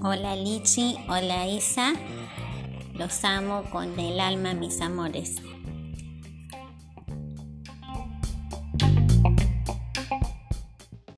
Hola Lichi, hola Isa, los amo con el alma, mis amores.